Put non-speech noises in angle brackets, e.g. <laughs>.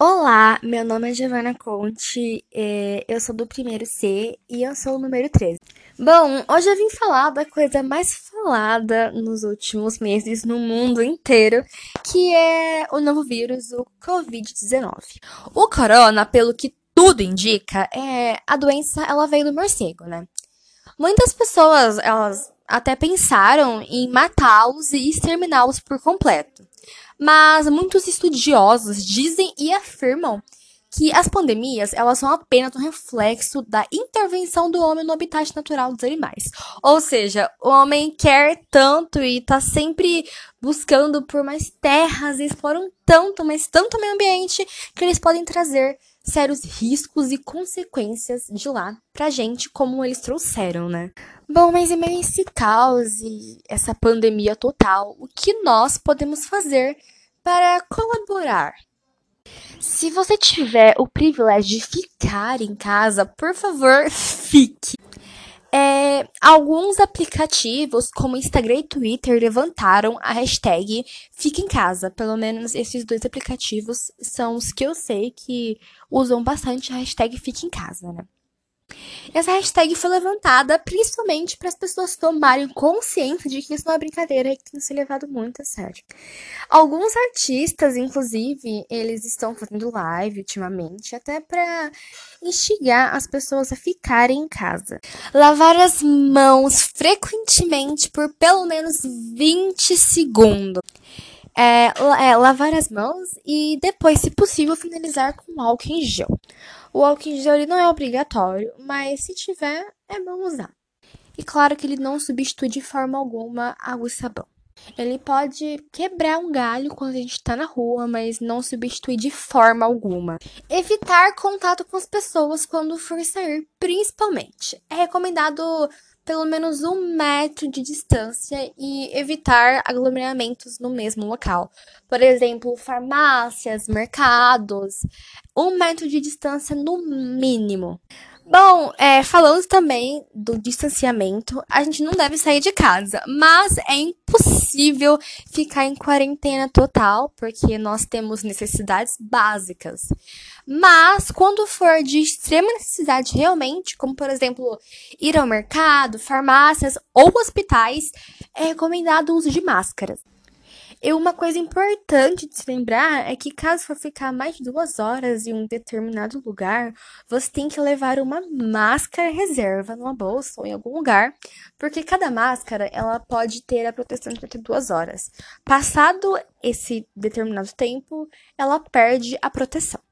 Olá, meu nome é Giovana Conte, é, eu sou do primeiro C e eu sou o número 13. Bom, hoje eu vim falar da coisa mais falada nos últimos meses no mundo inteiro, que é o novo vírus, o Covid-19. O corona, pelo que tudo indica, é a doença ela veio do morcego, né? Muitas pessoas, elas até pensaram em matá-los e exterminá-los por completo. Mas muitos estudiosos dizem e afirmam que as pandemias elas são apenas um reflexo da intervenção do homem no habitat natural dos animais. Ou seja, o homem quer tanto e está sempre buscando por mais terras e exploram tanto, mas tanto o meio ambiente que eles podem trazer sérios riscos e consequências de lá pra gente, como eles trouxeram, né? Bom, mas em meio a esse caos e essa pandemia total, o que nós podemos fazer para colaborar? Se você tiver o privilégio de ficar em casa, por favor, <laughs> fique. É, alguns aplicativos, como Instagram e Twitter, levantaram a hashtag Fica em Casa. Pelo menos esses dois aplicativos são os que eu sei que usam bastante a hashtag Fica em Casa, né? Essa hashtag foi levantada principalmente para as pessoas tomarem consciência de que isso não é brincadeira e que tem ser levado muito a sério. Alguns artistas, inclusive, eles estão fazendo live ultimamente, até para instigar as pessoas a ficarem em casa. Lavar as mãos frequentemente por pelo menos 20 segundos. É, é, lavar as mãos e depois, se possível, finalizar com álcool em gel. O álcool em gel ele não é obrigatório, mas se tiver, é bom usar. E claro que ele não substitui de forma alguma água e sabão. Ele pode quebrar um galho quando a gente está na rua, mas não substitui de forma alguma. Evitar contato com as pessoas quando for sair, principalmente. É recomendado pelo menos um metro de distância e evitar aglomeramentos no mesmo local. Por exemplo, farmácias, mercados, um metro de distância no mínimo. Bom, é, falando também do distanciamento, a gente não deve sair de casa, mas é impossível ficar em quarentena total, porque nós temos necessidades básicas. Mas quando for de extrema necessidade realmente, como por exemplo ir ao mercado, farmácias ou hospitais, é recomendado o uso de máscaras. E uma coisa importante de se lembrar é que caso for ficar mais de duas horas em um determinado lugar, você tem que levar uma máscara reserva numa bolsa ou em algum lugar, porque cada máscara ela pode ter a proteção de até duas horas. Passado esse determinado tempo, ela perde a proteção.